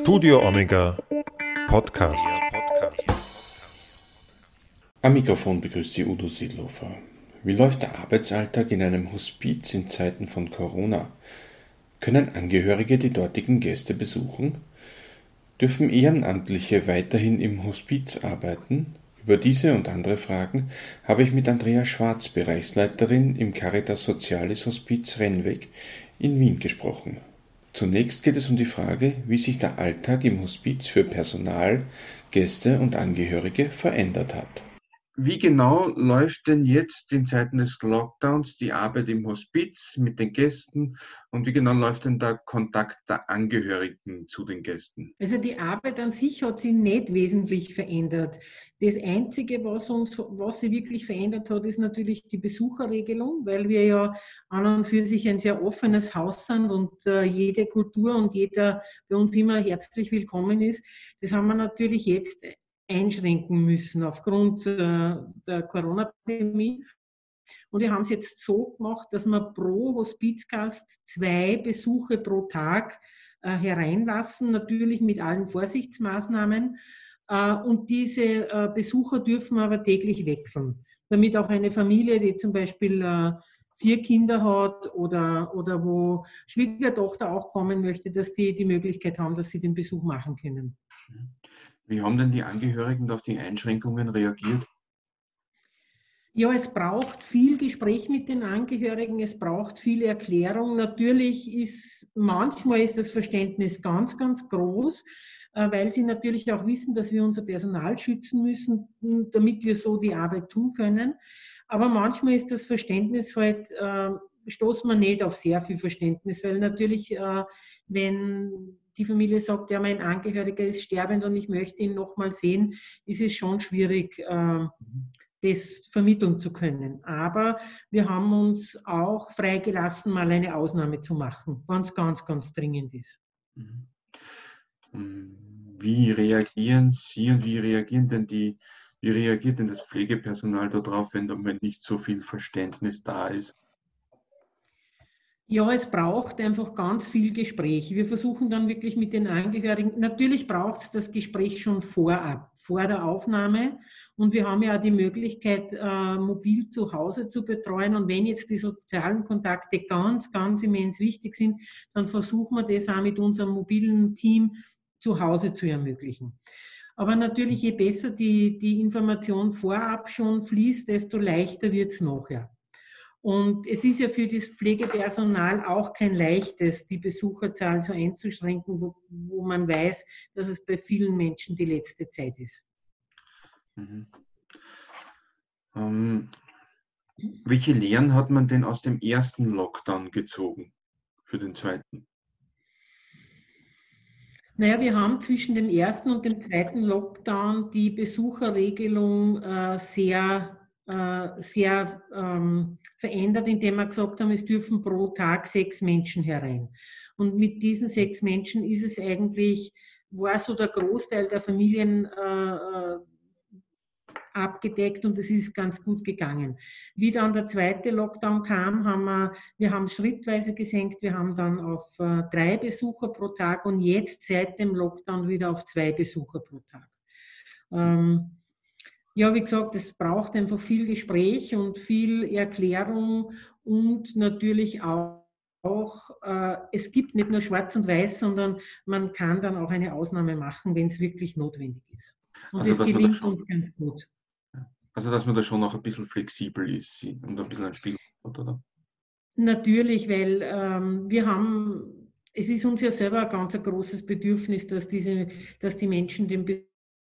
Studio Omega Podcast. Am Mikrofon begrüßt Sie Udo Seelofer. Wie läuft der Arbeitsalltag in einem Hospiz in Zeiten von Corona? Können Angehörige die dortigen Gäste besuchen? Dürfen Ehrenamtliche weiterhin im Hospiz arbeiten? Über diese und andere Fragen habe ich mit Andrea Schwarz, Bereichsleiterin im Caritas Sozialis Hospiz Rennweg in Wien gesprochen. Zunächst geht es um die Frage, wie sich der Alltag im Hospiz für Personal, Gäste und Angehörige verändert hat. Wie genau läuft denn jetzt in Zeiten des Lockdowns die Arbeit im Hospiz mit den Gästen und wie genau läuft denn der Kontakt der Angehörigen zu den Gästen? Also die Arbeit an sich hat sich nicht wesentlich verändert. Das Einzige, was uns, was sie wirklich verändert hat, ist natürlich die Besucherregelung, weil wir ja an und für sich ein sehr offenes Haus sind und äh, jede Kultur und jeder bei uns immer herzlich willkommen ist. Das haben wir natürlich jetzt einschränken müssen aufgrund äh, der Corona-Pandemie. Und wir haben es jetzt so gemacht, dass wir pro Hospizgast zwei Besuche pro Tag äh, hereinlassen, natürlich mit allen Vorsichtsmaßnahmen. Äh, und diese äh, Besucher dürfen aber täglich wechseln, damit auch eine Familie, die zum Beispiel äh, vier Kinder hat oder, oder wo Schwiegertochter auch kommen möchte, dass die die Möglichkeit haben, dass sie den Besuch machen können. Wie haben denn die Angehörigen auf die Einschränkungen reagiert? Ja, es braucht viel Gespräch mit den Angehörigen, es braucht viel Erklärung. Natürlich ist manchmal ist das Verständnis ganz, ganz groß, äh, weil sie natürlich auch wissen, dass wir unser Personal schützen müssen, damit wir so die Arbeit tun können. Aber manchmal ist das Verständnis halt, äh, stoßen wir nicht auf sehr viel Verständnis, weil natürlich, äh, wenn die Familie sagt, ja, mein Angehöriger ist sterbend und ich möchte ihn nochmal sehen, ist es schon schwierig, äh, das vermitteln zu können. Aber wir haben uns auch freigelassen, mal eine Ausnahme zu machen, wenn es ganz, ganz dringend ist. Mhm. Wie reagieren Sie und wie reagieren denn die, wie reagiert denn das Pflegepersonal darauf, wenn da nicht so viel Verständnis da ist? Ja, es braucht einfach ganz viel Gespräch. Wir versuchen dann wirklich mit den Angehörigen, natürlich braucht es das Gespräch schon vorab, vor der Aufnahme. Und wir haben ja die Möglichkeit, äh, mobil zu Hause zu betreuen. Und wenn jetzt die sozialen Kontakte ganz, ganz immens wichtig sind, dann versuchen wir das auch mit unserem mobilen Team zu Hause zu ermöglichen. Aber natürlich, je besser die, die Information vorab schon fließt, desto leichter wird es nachher. Und es ist ja für das Pflegepersonal auch kein leichtes, die Besucherzahl so einzuschränken, wo, wo man weiß, dass es bei vielen Menschen die letzte Zeit ist. Mhm. Ähm, welche Lehren hat man denn aus dem ersten Lockdown gezogen für den zweiten? Naja, wir haben zwischen dem ersten und dem zweiten Lockdown die Besucherregelung äh, sehr sehr ähm, verändert, indem wir gesagt haben, es dürfen pro Tag sechs Menschen herein. Und mit diesen sechs Menschen ist es eigentlich, war so der Großteil der Familien äh, äh, abgedeckt und es ist ganz gut gegangen. Wie dann der zweite Lockdown kam, haben wir, wir haben schrittweise gesenkt, wir haben dann auf äh, drei Besucher pro Tag und jetzt seit dem Lockdown wieder auf zwei Besucher pro Tag. Ähm, ja, wie gesagt, es braucht einfach viel Gespräch und viel Erklärung und natürlich auch, auch äh, es gibt nicht nur schwarz und weiß, sondern man kann dann auch eine Ausnahme machen, wenn es wirklich notwendig ist. Und also, das gelingt schon, uns ganz gut. Also, dass man da schon noch ein bisschen flexibel ist und ein bisschen ein Spiel hat, oder? Natürlich, weil ähm, wir haben, es ist uns ja selber ein ganz großes Bedürfnis, dass, diese, dass die Menschen den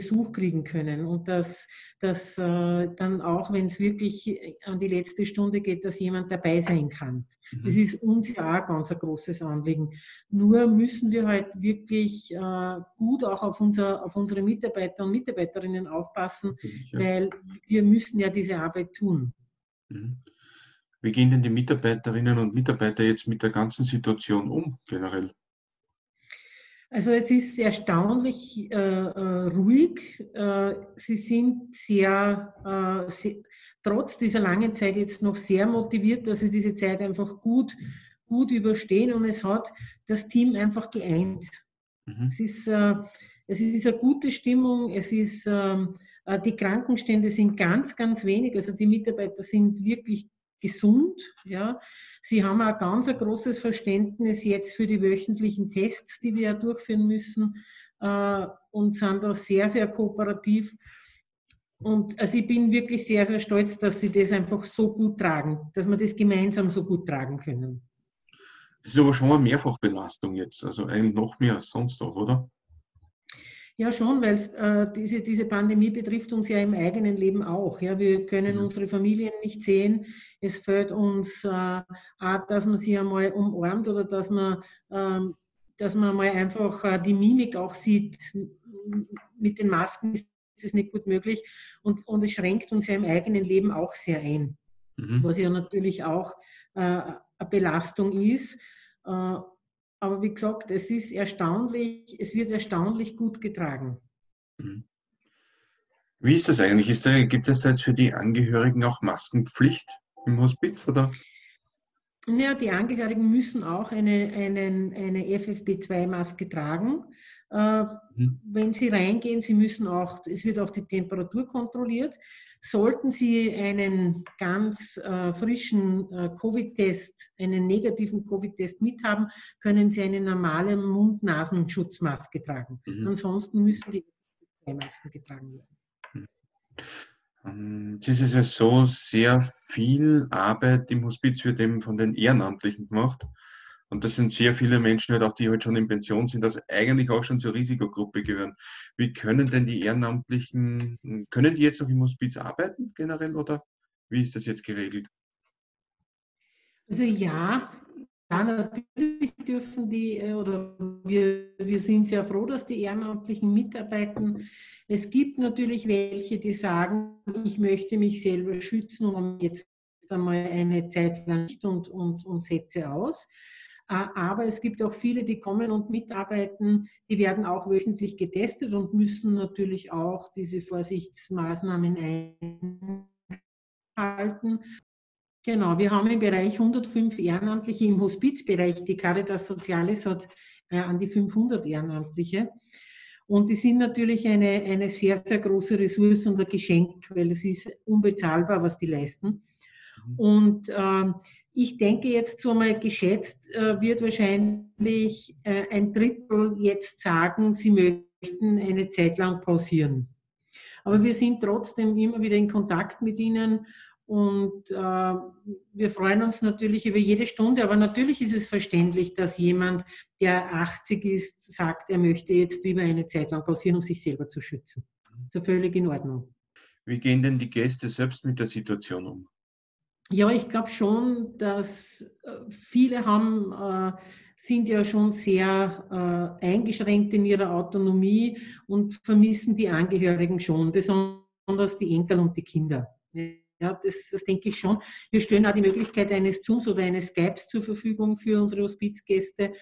Besuch kriegen können und dass, dass äh, dann auch, wenn es wirklich an die letzte Stunde geht, dass jemand dabei sein kann. Mhm. Das ist uns ja auch ganz ein großes Anliegen. Nur müssen wir halt wirklich äh, gut auch auf, unser, auf unsere Mitarbeiter und Mitarbeiterinnen aufpassen, ja. weil wir müssen ja diese Arbeit tun. Mhm. Wie gehen denn die Mitarbeiterinnen und Mitarbeiter jetzt mit der ganzen Situation um, generell? Also es ist erstaunlich äh, äh, ruhig. Äh, sie sind sehr, äh, sehr, trotz dieser langen Zeit jetzt noch sehr motiviert, dass sie diese Zeit einfach gut, gut überstehen und es hat das Team einfach geeint. Mhm. Es, ist, äh, es ist eine gute Stimmung, es ist, ähm, äh, die Krankenstände sind ganz, ganz wenig, also die Mitarbeiter sind wirklich gesund. Ja. Sie haben auch ganz ein großes Verständnis jetzt für die wöchentlichen Tests, die wir ja durchführen müssen äh, und sind da sehr, sehr kooperativ. Und also ich bin wirklich sehr, sehr stolz, dass sie das einfach so gut tragen, dass wir das gemeinsam so gut tragen können. Das ist aber schon eine Mehrfachbelastung jetzt, also eigentlich noch mehr als sonst auch, oder? Ja, schon, weil äh, diese, diese Pandemie betrifft uns ja im eigenen Leben auch. Ja. Wir können mhm. unsere Familien nicht sehen. Es fällt uns äh, auch, dass man sie einmal umarmt oder dass man, ähm, dass man mal einfach äh, die Mimik auch sieht. Mit den Masken ist das nicht gut möglich und, und es schränkt uns ja im eigenen Leben auch sehr ein, mhm. was ja natürlich auch äh, eine Belastung ist. Aber wie gesagt, es ist erstaunlich, es wird erstaunlich gut getragen. Mhm. Wie ist das eigentlich? Ist da, gibt es da jetzt für die Angehörigen auch Maskenpflicht im Hospiz? Oder? Ja, die Angehörigen müssen auch eine, eine, eine FFP2-Maske tragen. Äh, mhm. Wenn sie reingehen, sie müssen auch, es wird auch die Temperatur kontrolliert. Sollten Sie einen ganz äh, frischen äh, Covid-Test, einen negativen Covid-Test mithaben, können Sie eine normale Mund-Nasen-Schutzmaske tragen. Mhm. Ansonsten müssen die Masken getragen werden. Mhm. Ähm, es ist ja so sehr viel Arbeit im Hospiz wird eben von den Ehrenamtlichen gemacht. Und das sind sehr viele Menschen, halt auch, die halt schon in Pension sind, also eigentlich auch schon zur Risikogruppe gehören. Wie können denn die Ehrenamtlichen, können die jetzt noch im Hospiz arbeiten generell oder wie ist das jetzt geregelt? Also ja, ja, natürlich dürfen die, äh, oder wir, wir sind sehr froh, dass die Ehrenamtlichen mitarbeiten. Es gibt natürlich welche, die sagen, ich möchte mich selber schützen und jetzt einmal eine Zeit lang nicht und, und, und setze aus. Aber es gibt auch viele, die kommen und mitarbeiten, die werden auch wöchentlich getestet und müssen natürlich auch diese Vorsichtsmaßnahmen einhalten. Genau, wir haben im Bereich 105 Ehrenamtliche im Hospizbereich. Die Caritas Sozialis hat äh, an die 500 Ehrenamtliche. Und die sind natürlich eine, eine sehr, sehr große Ressource und ein Geschenk, weil es ist unbezahlbar, was die leisten. Mhm. Und äh, ich denke jetzt so mal geschätzt, äh, wird wahrscheinlich äh, ein Drittel jetzt sagen, sie möchten eine Zeit lang pausieren. Aber wir sind trotzdem immer wieder in Kontakt mit ihnen und äh, wir freuen uns natürlich über jede Stunde. Aber natürlich ist es verständlich, dass jemand, der 80 ist, sagt, er möchte jetzt lieber eine Zeit lang pausieren, um sich selber zu schützen. Das ist völlig in Ordnung. Wie gehen denn die Gäste selbst mit der Situation um? Ja, ich glaube schon, dass äh, viele haben, äh, sind ja schon sehr äh, eingeschränkt in ihrer Autonomie und vermissen die Angehörigen schon, besonders die Enkel und die Kinder. Ja, das, das denke ich schon. Wir stellen auch die Möglichkeit eines Zooms oder eines Skypes zur Verfügung für unsere Hospizgäste.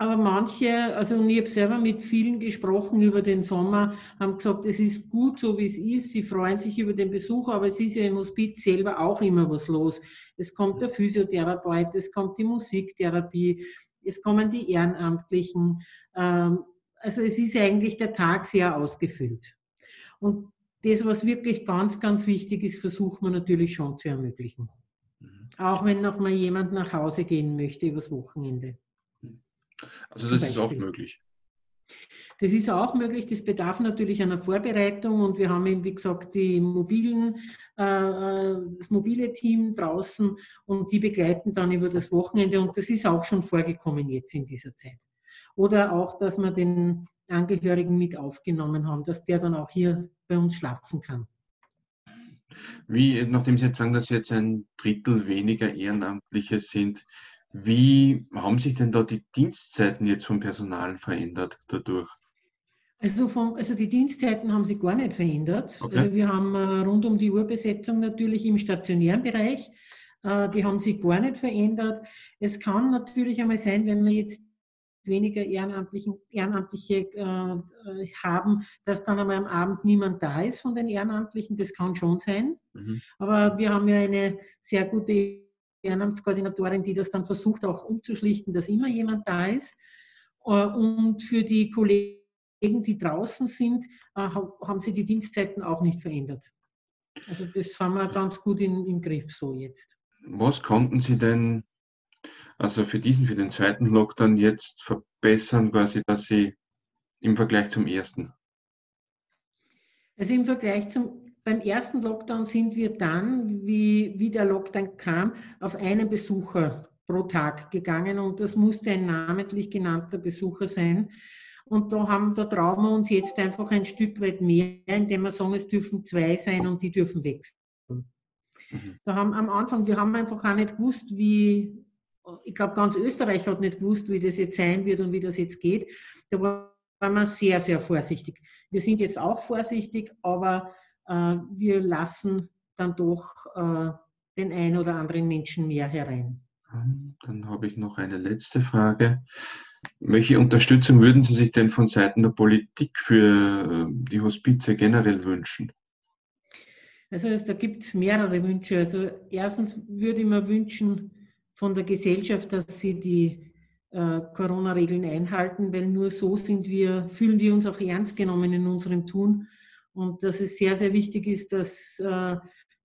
Aber manche, also ich habe selber mit vielen gesprochen über den Sommer, haben gesagt, es ist gut so, wie es ist. Sie freuen sich über den Besuch, aber es ist ja im Hospiz selber auch immer was los. Es kommt der Physiotherapeut, es kommt die Musiktherapie, es kommen die Ehrenamtlichen. Ähm, also es ist eigentlich der Tag sehr ausgefüllt. Und das, was wirklich ganz, ganz wichtig ist, versucht man natürlich schon zu ermöglichen. Mhm. Auch wenn noch mal jemand nach Hause gehen möchte übers Wochenende. Also das ist auch möglich. Das ist auch möglich, das bedarf natürlich einer Vorbereitung und wir haben eben, wie gesagt, die mobilen, äh, äh, das mobile Team draußen und die begleiten dann über das Wochenende und das ist auch schon vorgekommen jetzt in dieser Zeit. Oder auch, dass wir den Angehörigen mit aufgenommen haben, dass der dann auch hier bei uns schlafen kann. Wie, nachdem Sie jetzt sagen, dass jetzt ein Drittel weniger Ehrenamtliche sind, wie haben sich denn da die Dienstzeiten jetzt vom Personal verändert dadurch? Also, vom, also die Dienstzeiten haben sich gar nicht verändert. Okay. Also wir haben äh, rund um die Uhrbesetzung natürlich im stationären Bereich. Äh, die haben sich gar nicht verändert. Es kann natürlich einmal sein, wenn wir jetzt weniger Ehrenamtliche äh, haben, dass dann einmal am Abend niemand da ist von den Ehrenamtlichen. Das kann schon sein. Mhm. Aber wir haben ja eine sehr gute Ehrenamtskoordinatorin, die das dann versucht auch umzuschlichten, dass immer jemand da ist. Und für die Kollegen, die draußen sind, haben sie die Dienstzeiten auch nicht verändert. Also das haben wir ganz gut in, im Griff so jetzt. Was konnten Sie denn also für diesen, für den zweiten Lockdown jetzt verbessern, quasi, dass Sie im Vergleich zum ersten? Also im Vergleich zum, beim ersten Lockdown sind wir dann, wie, wie der Lockdown kam, auf einen Besucher pro Tag gegangen und das musste ein namentlich genannter Besucher sein. Und da, haben, da trauen wir uns jetzt einfach ein Stück weit mehr, indem wir sagen, es dürfen zwei sein und die dürfen wechseln. Mhm. Da haben am Anfang, wir haben einfach auch nicht gewusst, wie, ich glaube, ganz Österreich hat nicht gewusst, wie das jetzt sein wird und wie das jetzt geht. Da waren wir sehr, sehr vorsichtig. Wir sind jetzt auch vorsichtig, aber wir lassen dann doch äh, den einen oder anderen Menschen mehr herein. Dann habe ich noch eine letzte Frage. Welche Unterstützung würden Sie sich denn von Seiten der Politik für äh, die Hospize generell wünschen? Also da gibt es mehrere Wünsche. Also erstens würde ich mir wünschen von der Gesellschaft, dass sie die äh, Corona-Regeln einhalten, weil nur so sind wir, fühlen wir uns auch ernst genommen in unserem Tun. Und dass es sehr, sehr wichtig ist, dass, äh,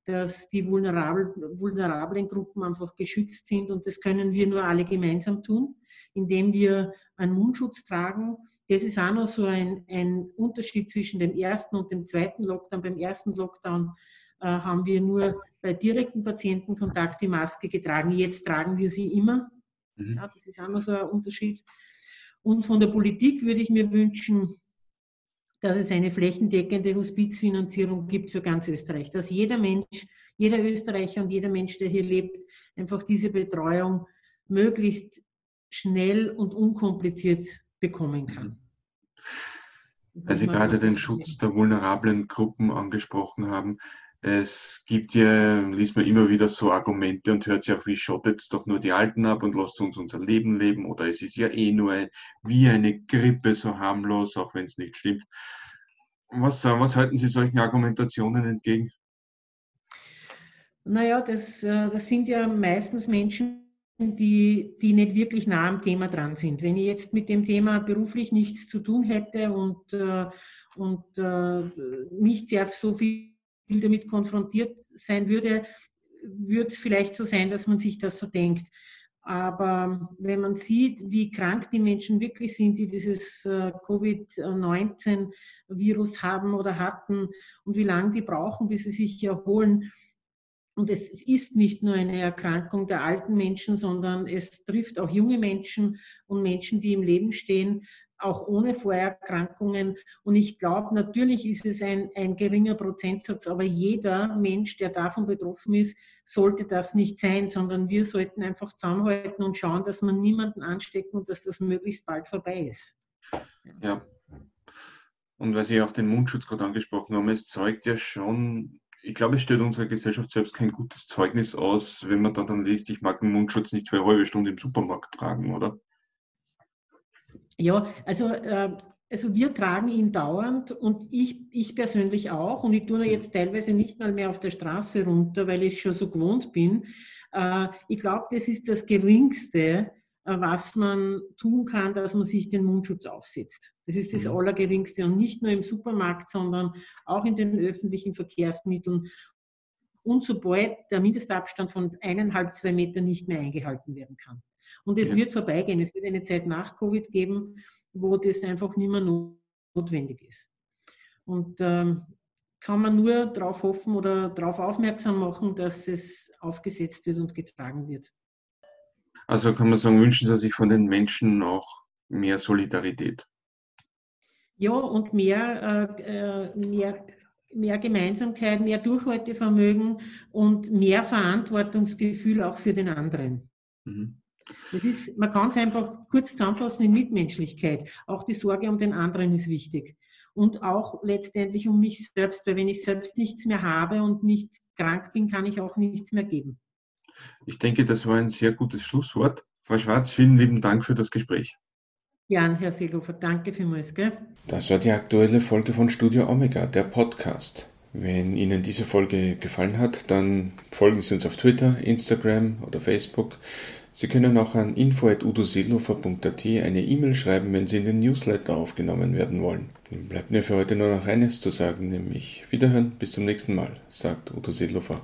dass die vulnerabel, vulnerablen Gruppen einfach geschützt sind. Und das können wir nur alle gemeinsam tun, indem wir einen Mundschutz tragen. Das ist auch noch so ein, ein Unterschied zwischen dem ersten und dem zweiten Lockdown. Beim ersten Lockdown äh, haben wir nur bei direkten Patientenkontakt die Maske getragen. Jetzt tragen wir sie immer. Mhm. Ja, das ist auch noch so ein Unterschied. Und von der Politik würde ich mir wünschen, dass es eine flächendeckende Hospizfinanzierung gibt für ganz Österreich, dass jeder Mensch, jeder Österreicher und jeder Mensch, der hier lebt, einfach diese Betreuung möglichst schnell und unkompliziert bekommen kann. Weil Sie gerade den Schutz der vulnerablen Gruppen angesprochen haben. Es gibt ja, liest man immer wieder so Argumente und hört sich auch, wie schottet es doch nur die Alten ab und lasst uns unser Leben leben oder es ist ja eh nur ein, wie eine Grippe so harmlos, auch wenn es nicht stimmt. Was, was halten Sie solchen Argumentationen entgegen? Naja, das, äh, das sind ja meistens Menschen, die, die nicht wirklich nah am Thema dran sind. Wenn ich jetzt mit dem Thema beruflich nichts zu tun hätte und, äh, und äh, nicht sehr so viel damit konfrontiert sein würde, würde es vielleicht so sein, dass man sich das so denkt. Aber wenn man sieht, wie krank die Menschen wirklich sind, die dieses äh, Covid-19-Virus haben oder hatten und wie lange die brauchen, bis sie sich erholen, und es ist nicht nur eine Erkrankung der alten Menschen, sondern es trifft auch junge Menschen und Menschen, die im Leben stehen, auch ohne Vorerkrankungen. Und ich glaube, natürlich ist es ein, ein geringer Prozentsatz, aber jeder Mensch, der davon betroffen ist, sollte das nicht sein, sondern wir sollten einfach zusammenhalten und schauen, dass man niemanden anstecken und dass das möglichst bald vorbei ist. Ja. Und weil Sie auch den Mundschutz gerade angesprochen haben, es zeugt ja schon, ich glaube, es stellt unserer Gesellschaft selbst kein gutes Zeugnis aus, wenn man da dann liest, ich mag den Mundschutz nicht für eine halbe Stunde im Supermarkt tragen, oder? Ja, also, äh, also wir tragen ihn dauernd und ich, ich persönlich auch. Und ich tue ihn jetzt teilweise nicht mal mehr auf der Straße runter, weil ich schon so gewohnt bin. Äh, ich glaube, das ist das Geringste, äh, was man tun kann, dass man sich den Mundschutz aufsetzt. Das ist das mhm. Allergeringste und nicht nur im Supermarkt, sondern auch in den öffentlichen Verkehrsmitteln. Und sobald der Mindestabstand von eineinhalb, zwei Metern nicht mehr eingehalten werden kann. Und es ja. wird vorbeigehen. Es wird eine Zeit nach Covid geben, wo das einfach nicht mehr notwendig ist. Und ähm, kann man nur darauf hoffen oder darauf aufmerksam machen, dass es aufgesetzt wird und getragen wird. Also kann man sagen, wünschen Sie sich von den Menschen auch mehr Solidarität? Ja, und mehr, äh, äh mehr, mehr Gemeinsamkeit, mehr Durchhaltevermögen und mehr Verantwortungsgefühl auch für den anderen. Mhm. Das ist, man kann es einfach kurz zusammenfassen in Mitmenschlichkeit. Auch die Sorge um den anderen ist wichtig. Und auch letztendlich um mich selbst, weil wenn ich selbst nichts mehr habe und nicht krank bin, kann ich auch nichts mehr geben. Ich denke, das war ein sehr gutes Schlusswort. Frau Schwarz, vielen lieben Dank für das Gespräch. Jan, Herr Seelofer, danke vielmals. Gell? Das war die aktuelle Folge von Studio Omega, der Podcast. Wenn Ihnen diese Folge gefallen hat, dann folgen Sie uns auf Twitter, Instagram oder Facebook. Sie können auch an info.udoseelofer.at eine E-Mail schreiben, wenn Sie in den Newsletter aufgenommen werden wollen. Dann bleibt mir für heute nur noch eines zu sagen, nämlich Wiederhören, bis zum nächsten Mal, sagt Udo Seelofer.